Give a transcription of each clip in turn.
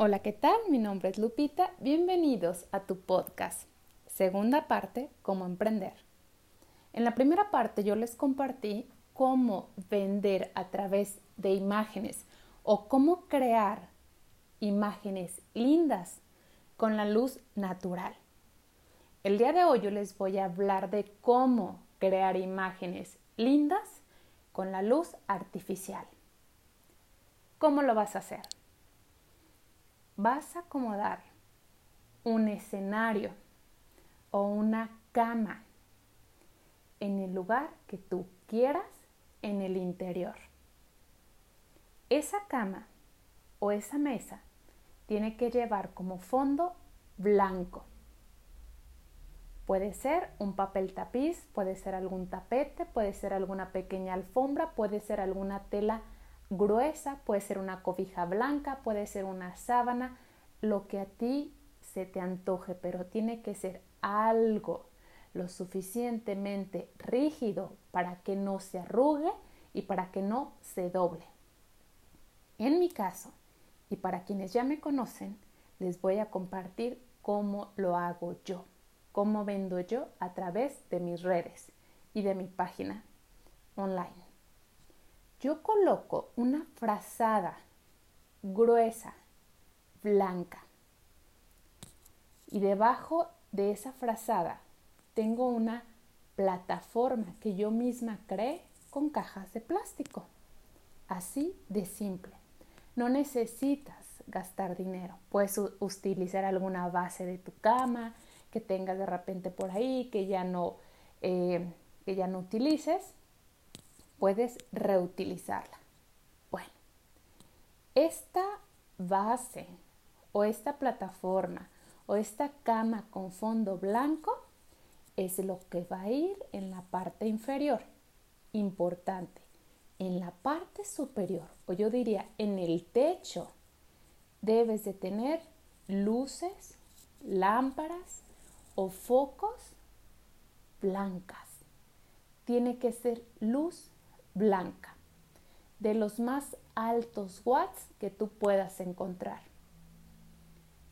Hola, ¿qué tal? Mi nombre es Lupita. Bienvenidos a tu podcast. Segunda parte, cómo emprender. En la primera parte yo les compartí cómo vender a través de imágenes o cómo crear imágenes lindas con la luz natural. El día de hoy yo les voy a hablar de cómo crear imágenes lindas con la luz artificial. ¿Cómo lo vas a hacer? Vas a acomodar un escenario o una cama en el lugar que tú quieras en el interior. Esa cama o esa mesa tiene que llevar como fondo blanco. Puede ser un papel tapiz, puede ser algún tapete, puede ser alguna pequeña alfombra, puede ser alguna tela gruesa, puede ser una cobija blanca, puede ser una sábana, lo que a ti se te antoje, pero tiene que ser algo lo suficientemente rígido para que no se arrugue y para que no se doble. En mi caso, y para quienes ya me conocen, les voy a compartir cómo lo hago yo, cómo vendo yo a través de mis redes y de mi página online yo coloco una frazada gruesa, blanca. Y debajo de esa frazada tengo una plataforma que yo misma creé con cajas de plástico. Así de simple. No necesitas gastar dinero. Puedes utilizar alguna base de tu cama que tengas de repente por ahí, que ya no, eh, que ya no utilices puedes reutilizarla. Bueno, esta base o esta plataforma o esta cama con fondo blanco es lo que va a ir en la parte inferior. Importante, en la parte superior, o yo diría en el techo, debes de tener luces, lámparas o focos blancas. Tiene que ser luz blanca, de los más altos watts que tú puedas encontrar.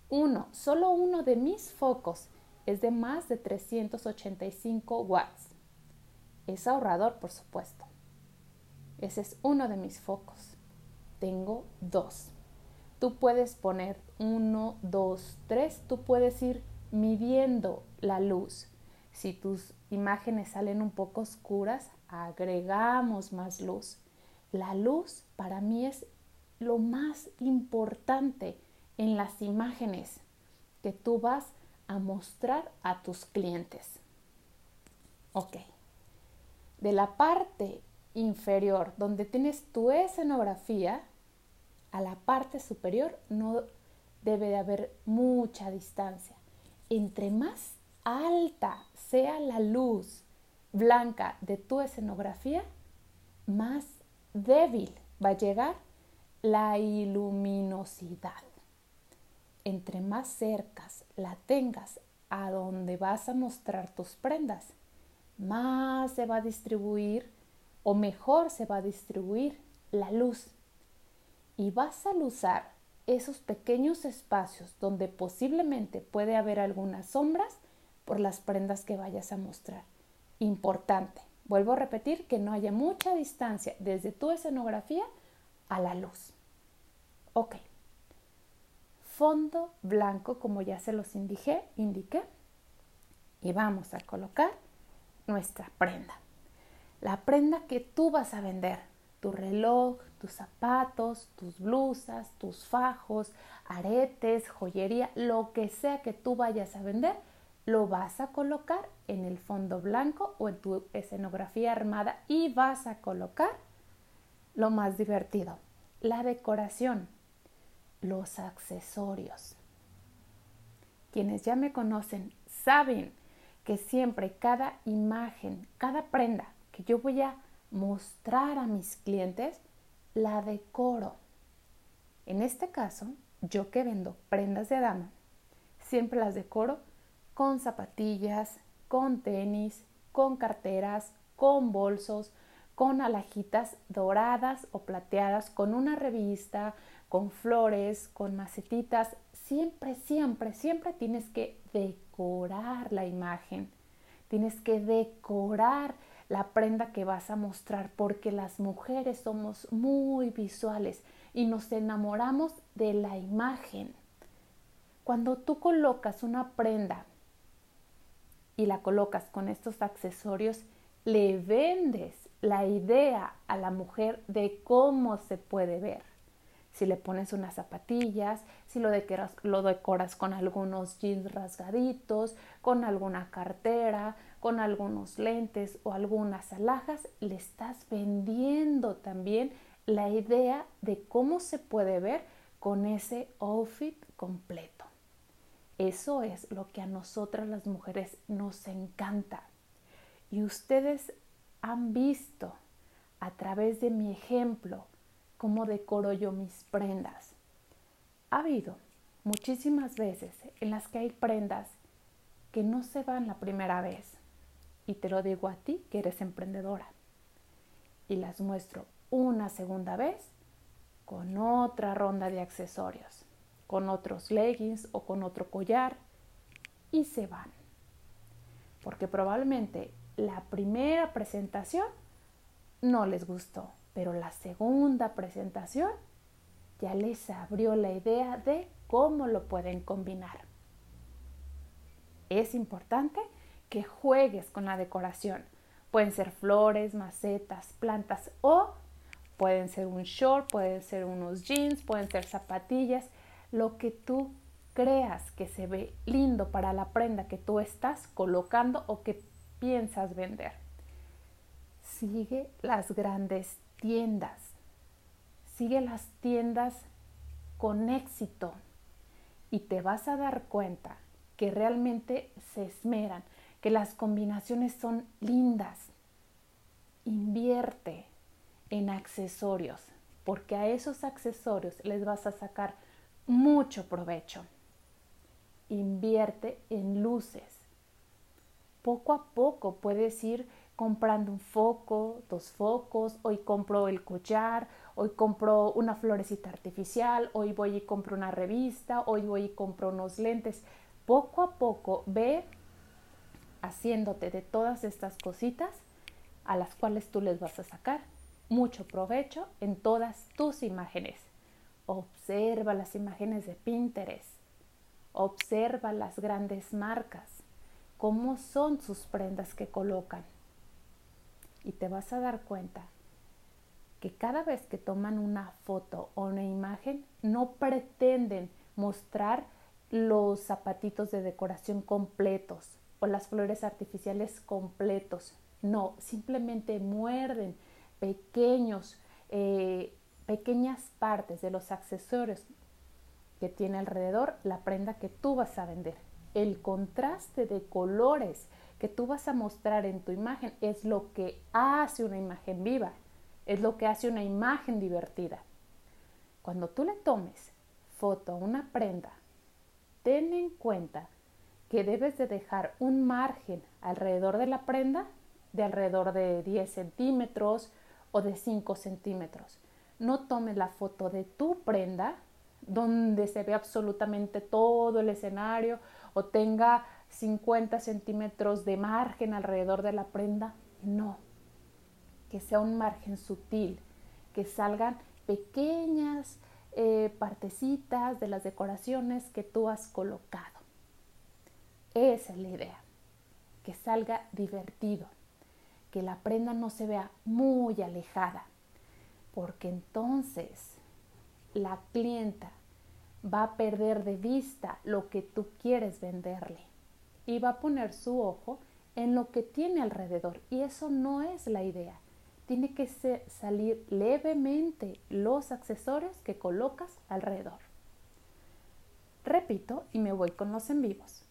Uno, solo uno de mis focos es de más de 385 watts. Es ahorrador, por supuesto. Ese es uno de mis focos. Tengo dos. Tú puedes poner uno, dos, tres. Tú puedes ir midiendo la luz. Si tus imágenes salen un poco oscuras, agregamos más luz. La luz para mí es lo más importante en las imágenes que tú vas a mostrar a tus clientes. Ok. De la parte inferior, donde tienes tu escenografía, a la parte superior no debe de haber mucha distancia. Entre más alta sea la luz blanca de tu escenografía, más débil va a llegar la iluminosidad. Entre más cercas la tengas a donde vas a mostrar tus prendas, más se va a distribuir o mejor se va a distribuir la luz. Y vas a usar esos pequeños espacios donde posiblemente puede haber algunas sombras por las prendas que vayas a mostrar importante. Vuelvo a repetir que no haya mucha distancia desde tu escenografía a la luz. Ok. Fondo blanco, como ya se los indiqué, indiqué. Y vamos a colocar nuestra prenda. La prenda que tú vas a vender. Tu reloj, tus zapatos, tus blusas, tus fajos, aretes, joyería, lo que sea que tú vayas a vender, lo vas a colocar en el fondo blanco o en tu escenografía armada y vas a colocar lo más divertido, la decoración, los accesorios. Quienes ya me conocen saben que siempre cada imagen, cada prenda que yo voy a mostrar a mis clientes, la decoro. En este caso, yo que vendo prendas de dama, siempre las decoro con zapatillas, con tenis, con carteras, con bolsos, con alajitas doradas o plateadas, con una revista, con flores, con macetitas. Siempre, siempre, siempre tienes que decorar la imagen. Tienes que decorar la prenda que vas a mostrar porque las mujeres somos muy visuales y nos enamoramos de la imagen. Cuando tú colocas una prenda y la colocas con estos accesorios, le vendes la idea a la mujer de cómo se puede ver. Si le pones unas zapatillas, si lo decoras, lo decoras con algunos jeans rasgaditos, con alguna cartera, con algunos lentes o algunas alhajas, le estás vendiendo también la idea de cómo se puede ver con ese outfit completo. Eso es lo que a nosotras las mujeres nos encanta. Y ustedes han visto a través de mi ejemplo cómo decoro yo mis prendas. Ha habido muchísimas veces en las que hay prendas que no se van la primera vez. Y te lo digo a ti que eres emprendedora. Y las muestro una segunda vez con otra ronda de accesorios con otros leggings o con otro collar y se van. Porque probablemente la primera presentación no les gustó, pero la segunda presentación ya les abrió la idea de cómo lo pueden combinar. Es importante que juegues con la decoración. Pueden ser flores, macetas, plantas o pueden ser un short, pueden ser unos jeans, pueden ser zapatillas lo que tú creas que se ve lindo para la prenda que tú estás colocando o que piensas vender. Sigue las grandes tiendas. Sigue las tiendas con éxito y te vas a dar cuenta que realmente se esmeran, que las combinaciones son lindas. Invierte en accesorios, porque a esos accesorios les vas a sacar mucho provecho. Invierte en luces. Poco a poco puedes ir comprando un foco, dos focos, hoy compro el collar, hoy compro una florecita artificial, hoy voy y compro una revista, hoy voy y compro unos lentes. Poco a poco ve haciéndote de todas estas cositas a las cuales tú les vas a sacar mucho provecho en todas tus imágenes. Observa las imágenes de Pinterest. Observa las grandes marcas. Cómo son sus prendas que colocan. Y te vas a dar cuenta que cada vez que toman una foto o una imagen, no pretenden mostrar los zapatitos de decoración completos o las flores artificiales completos. No, simplemente muerden pequeños eh, pequeñas partes de los accesorios que tiene alrededor la prenda que tú vas a vender. El contraste de colores que tú vas a mostrar en tu imagen es lo que hace una imagen viva, es lo que hace una imagen divertida. Cuando tú le tomes foto a una prenda, ten en cuenta que debes de dejar un margen alrededor de la prenda de alrededor de 10 centímetros o de 5 centímetros no tomes la foto de tu prenda donde se ve absolutamente todo el escenario o tenga 50 centímetros de margen alrededor de la prenda. No, que sea un margen sutil, que salgan pequeñas eh, partecitas de las decoraciones que tú has colocado. Esa es la idea, que salga divertido, que la prenda no se vea muy alejada porque entonces la clienta va a perder de vista lo que tú quieres venderle y va a poner su ojo en lo que tiene alrededor y eso no es la idea. Tiene que salir levemente los accesorios que colocas alrededor. Repito y me voy con los en vivos.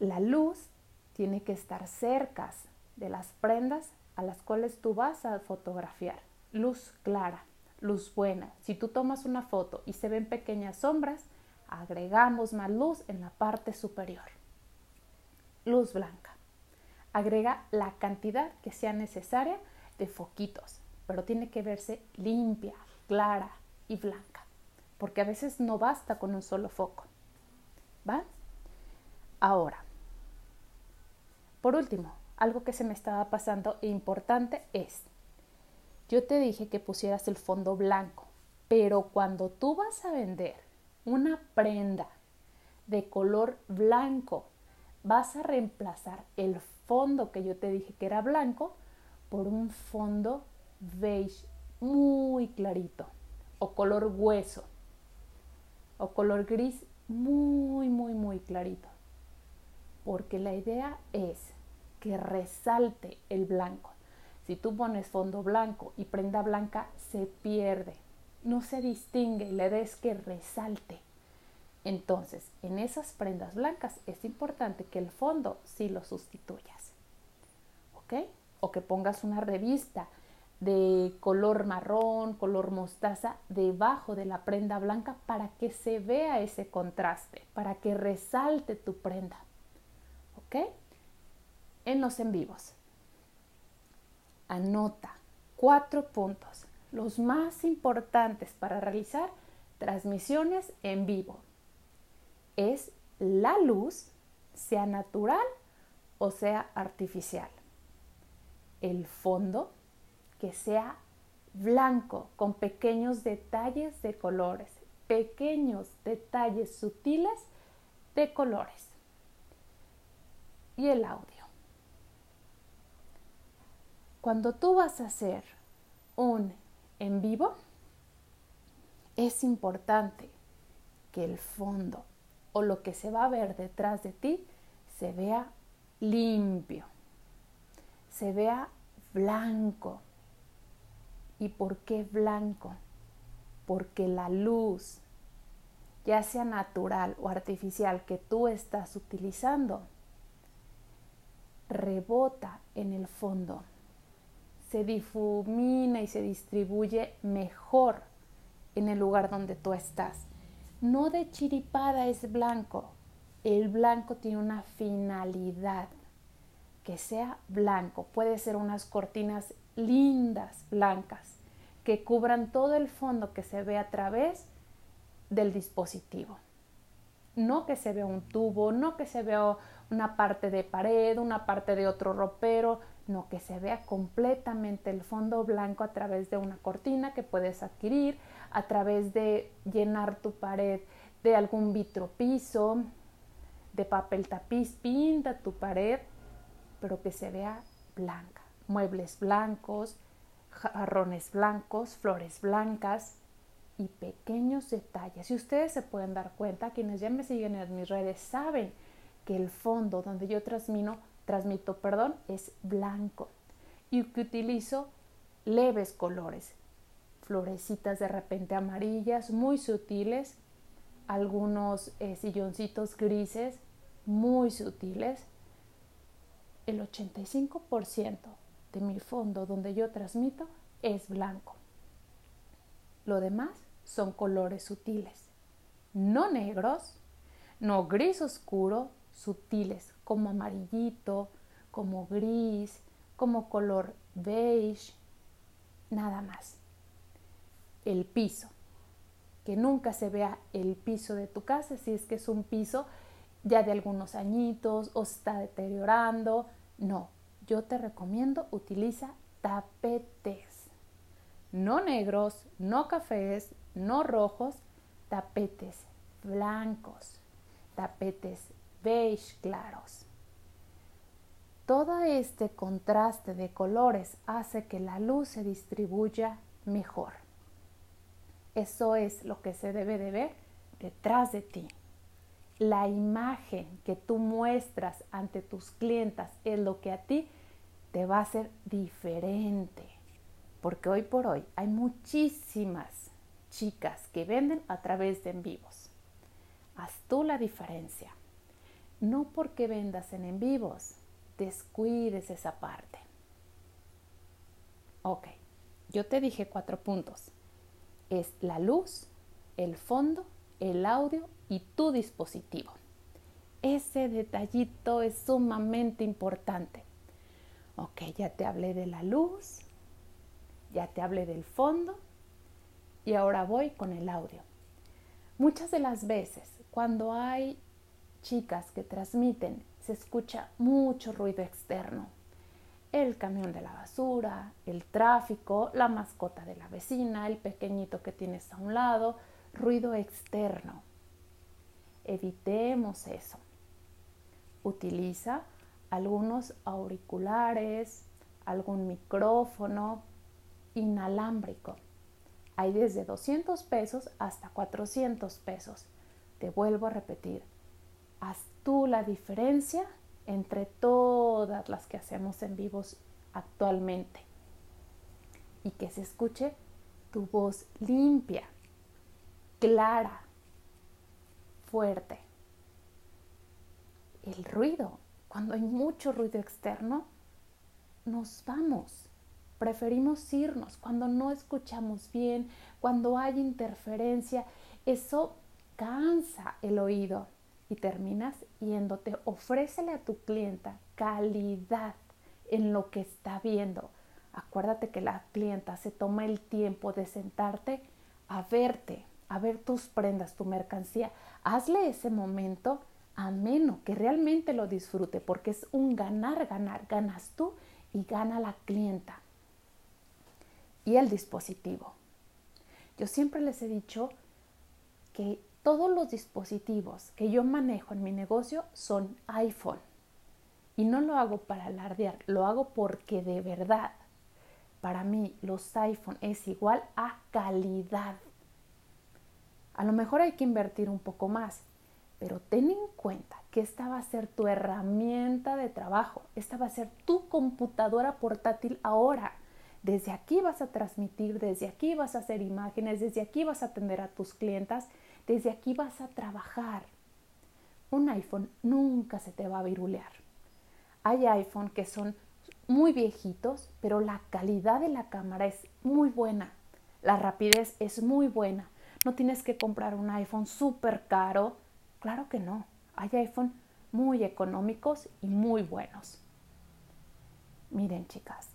La luz tiene que estar cerca de las prendas a las cuales tú vas a fotografiar luz clara, luz buena. Si tú tomas una foto y se ven pequeñas sombras, agregamos más luz en la parte superior. Luz blanca. Agrega la cantidad que sea necesaria de foquitos, pero tiene que verse limpia, clara, y blanca, porque a veces no basta con un solo foco. ¿Va? Ahora, por último, algo que se me estaba pasando e importante es, yo te dije que pusieras el fondo blanco, pero cuando tú vas a vender una prenda de color blanco, vas a reemplazar el fondo que yo te dije que era blanco por un fondo beige muy clarito o color hueso o color gris muy, muy, muy clarito. Porque la idea es que resalte el blanco. Si tú pones fondo blanco y prenda blanca, se pierde, no se distingue, le des que resalte. Entonces, en esas prendas blancas es importante que el fondo sí lo sustituyas. ¿Ok? O que pongas una revista de color marrón, color mostaza debajo de la prenda blanca para que se vea ese contraste, para que resalte tu prenda. ¿Ok? En los en vivos. Anota cuatro puntos, los más importantes para realizar transmisiones en vivo. Es la luz, sea natural o sea artificial. El fondo, que sea blanco con pequeños detalles de colores, pequeños detalles sutiles de colores. Y el audio. Cuando tú vas a hacer un en vivo, es importante que el fondo o lo que se va a ver detrás de ti se vea limpio, se vea blanco, ¿Y por qué blanco? Porque la luz, ya sea natural o artificial que tú estás utilizando, rebota en el fondo, se difumina y se distribuye mejor en el lugar donde tú estás. No de chiripada es blanco, el blanco tiene una finalidad, que sea blanco, puede ser unas cortinas lindas, blancas, que cubran todo el fondo que se ve a través del dispositivo. No que se vea un tubo, no que se vea una parte de pared, una parte de otro ropero, no que se vea completamente el fondo blanco a través de una cortina que puedes adquirir, a través de llenar tu pared de algún vitropiso, de papel tapiz, pinta tu pared, pero que se vea blanca muebles blancos, jarrones blancos, flores blancas y pequeños detalles. Y ustedes se pueden dar cuenta, quienes ya me siguen en mis redes saben que el fondo donde yo transmito, transmito perdón, es blanco y que utilizo leves colores, florecitas de repente amarillas, muy sutiles, algunos eh, silloncitos grises, muy sutiles. El 85% de mi fondo donde yo transmito es blanco. Lo demás son colores sutiles, no negros, no gris oscuro, sutiles como amarillito, como gris, como color beige, nada más. El piso, que nunca se vea el piso de tu casa si es que es un piso ya de algunos añitos o está deteriorando, no, yo te recomiendo utiliza tapetes. No negros, no cafés, no rojos, tapetes blancos, tapetes beige claros. Todo este contraste de colores hace que la luz se distribuya mejor. Eso es lo que se debe de ver detrás de ti. La imagen que tú muestras ante tus clientas es lo que a ti te va a ser diferente. Porque hoy por hoy hay muchísimas chicas que venden a través de en vivos. Haz tú la diferencia. No porque vendas en en vivos, descuides esa parte. Ok, yo te dije cuatro puntos. Es la luz, el fondo, el audio y tu dispositivo. Ese detallito es sumamente importante. Ok, ya te hablé de la luz, ya te hablé del fondo y ahora voy con el audio. Muchas de las veces cuando hay chicas que transmiten se escucha mucho ruido externo. El camión de la basura, el tráfico, la mascota de la vecina, el pequeñito que tienes a un lado, ruido externo. Evitemos eso. Utiliza algunos auriculares, algún micrófono inalámbrico. Hay desde 200 pesos hasta 400 pesos. Te vuelvo a repetir, haz tú la diferencia entre todas las que hacemos en vivos actualmente y que se escuche tu voz limpia, clara, fuerte. El ruido, cuando hay mucho ruido externo, nos vamos. Preferimos irnos cuando no escuchamos bien, cuando hay interferencia. Eso cansa el oído y terminas yéndote. Ofrécele a tu clienta calidad en lo que está viendo. Acuérdate que la clienta se toma el tiempo de sentarte a verte, a ver tus prendas, tu mercancía. Hazle ese momento ameno, que realmente lo disfrute, porque es un ganar, ganar. Ganas tú y gana la clienta. Y el dispositivo. Yo siempre les he dicho que todos los dispositivos que yo manejo en mi negocio son iPhone. Y no lo hago para alardear, lo hago porque de verdad, para mí los iPhone es igual a calidad. A lo mejor hay que invertir un poco más, pero ten en cuenta que esta va a ser tu herramienta de trabajo, esta va a ser tu computadora portátil ahora. Desde aquí vas a transmitir, desde aquí vas a hacer imágenes, desde aquí vas a atender a tus clientas, desde aquí vas a trabajar. Un iPhone nunca se te va a virulear. Hay iPhone que son muy viejitos, pero la calidad de la cámara es muy buena. La rapidez es muy buena. No tienes que comprar un iPhone súper caro Claro que no. Hay iPhone muy económicos y muy buenos. Miren, chicas,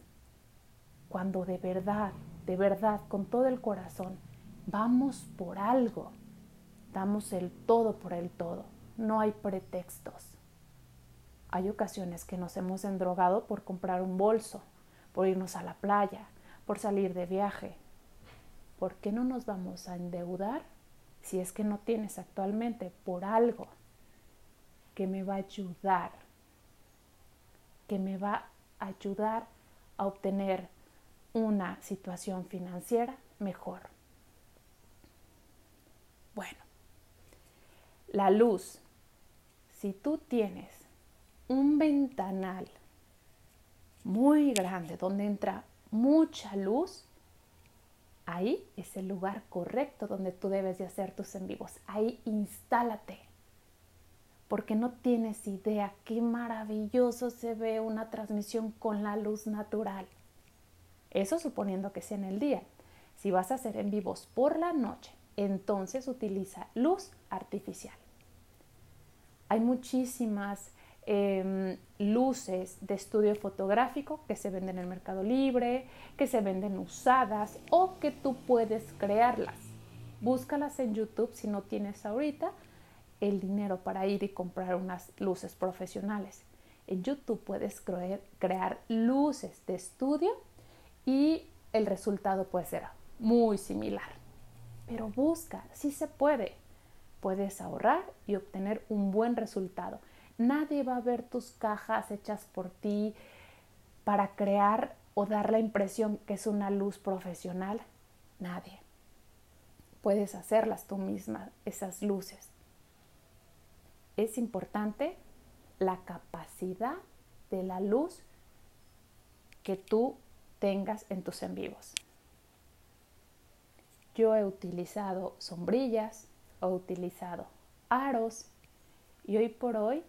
cuando de verdad, de verdad, con todo el corazón, vamos por algo, damos el todo por el todo. No hay pretextos. Hay ocasiones que nos hemos endrogado por comprar un bolso, por irnos a la playa, por salir de viaje. ¿Por qué no nos vamos a endeudar si es que no tienes actualmente por algo que me va a ayudar, que me va a ayudar a obtener una situación financiera mejor. Bueno, la luz, si tú tienes un ventanal muy grande donde entra mucha luz, Ahí es el lugar correcto donde tú debes de hacer tus en vivos. Ahí instálate. Porque no tienes idea qué maravilloso se ve una transmisión con la luz natural. Eso suponiendo que sea en el día. Si vas a hacer en vivos por la noche, entonces utiliza luz artificial. Hay muchísimas Em, luces de estudio fotográfico que se venden en el Mercado Libre, que se venden usadas o que tú puedes crearlas. Búscalas en YouTube si no tienes ahorita el dinero para ir y comprar unas luces profesionales. En YouTube puedes crear, luces de estudio y el resultado puede ser muy similar. Pero busca, si se puede. Puedes ahorrar y obtener un buen resultado. Nadie va a ver tus cajas hechas por ti para crear o dar la impresión que es una luz profesional. Nadie. Puedes hacerlas tú misma, esas luces. Es importante la capacidad de la luz que tú tengas en tus en vivos. Yo he utilizado sombrillas, utilizado aros y hoy por hoy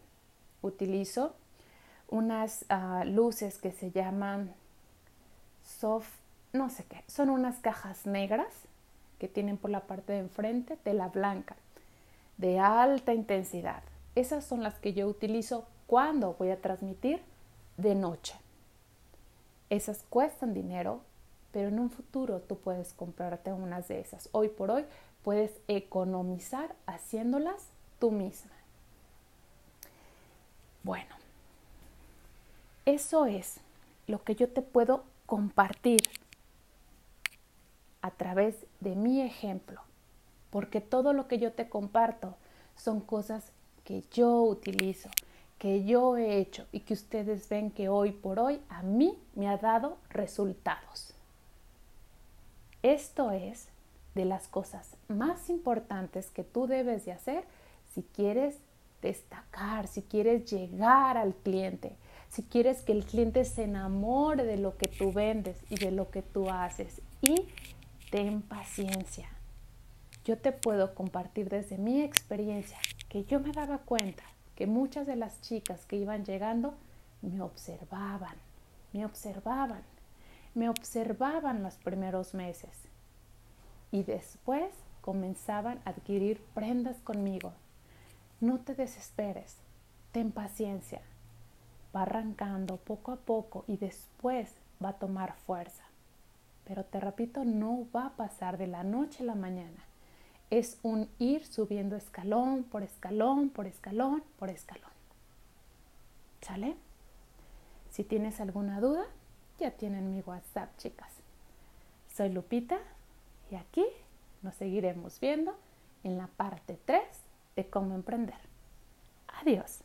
utilizo unas ah, luces que se llaman soft, no sé qué, son unas cajas negras que tienen por la parte de enfrente tela blanca de alta intensidad. Esas son las que yo utilizo cuando voy a transmitir de noche. Esas cuestan dinero, pero en un futuro tú puedes comprarte unas de esas. Hoy por hoy puedes economizar haciéndolas tú misma. Bueno, eso es lo que yo te puedo compartir a través de mi ejemplo, porque todo lo que yo te comparto son cosas que yo utilizo, que yo he hecho y que ustedes ven que hoy por hoy a mí me ha dado resultados. Esto es de las cosas más importantes que tú debes de hacer si quieres destacar, si quieres llegar al cliente, si quieres que el cliente se enamore de lo que tú vendes y de lo que tú haces. Y ten paciencia. Yo te puedo compartir desde mi experiencia que yo me daba cuenta que muchas de las chicas que iban llegando me observaban, me observaban, me observaban los primeros meses y después comenzaban a adquirir prendas conmigo no te desesperes, ten paciencia. Va arrancando poco a poco y después va a tomar fuerza. Pero te repito, no va a pasar de la noche a la mañana. Es un ir subiendo escalón por escalón, por escalón, por escalón. ¿Sale? Si tienes alguna duda, ya tienen mi WhatsApp, chicas. Soy Lupita y aquí nos seguiremos viendo en la parte 3 de cómo emprender. Adiós.